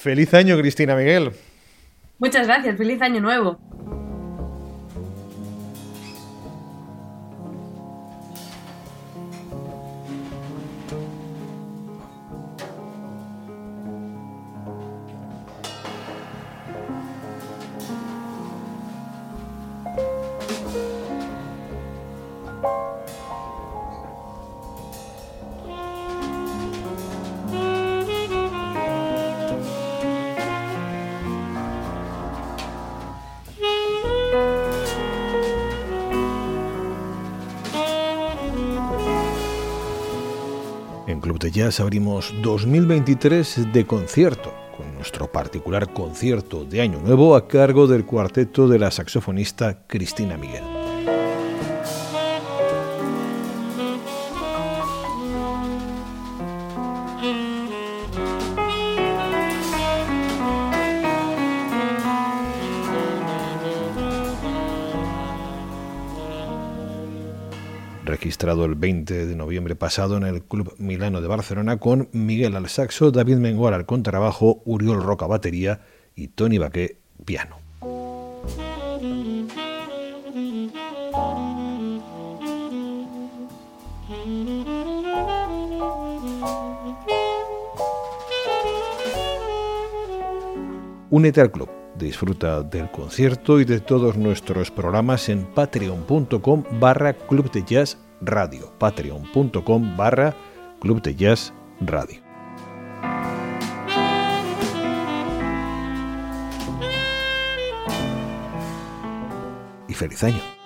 Feliz año, Cristina Miguel. Muchas gracias, feliz año nuevo. En Club de Jazz abrimos 2023 de concierto, con nuestro particular concierto de Año Nuevo a cargo del cuarteto de la saxofonista Cristina Miguel. Registrado el 20 de noviembre pasado en el Club Milano de Barcelona con Miguel al saxo, David Mengual al contrabajo, Uriol Roca batería y Tony Baqué piano. Únete al club, disfruta del concierto y de todos nuestros programas en patreon.com barra club de jazz radio, patreon.com barra club de jazz radio. Y feliz año.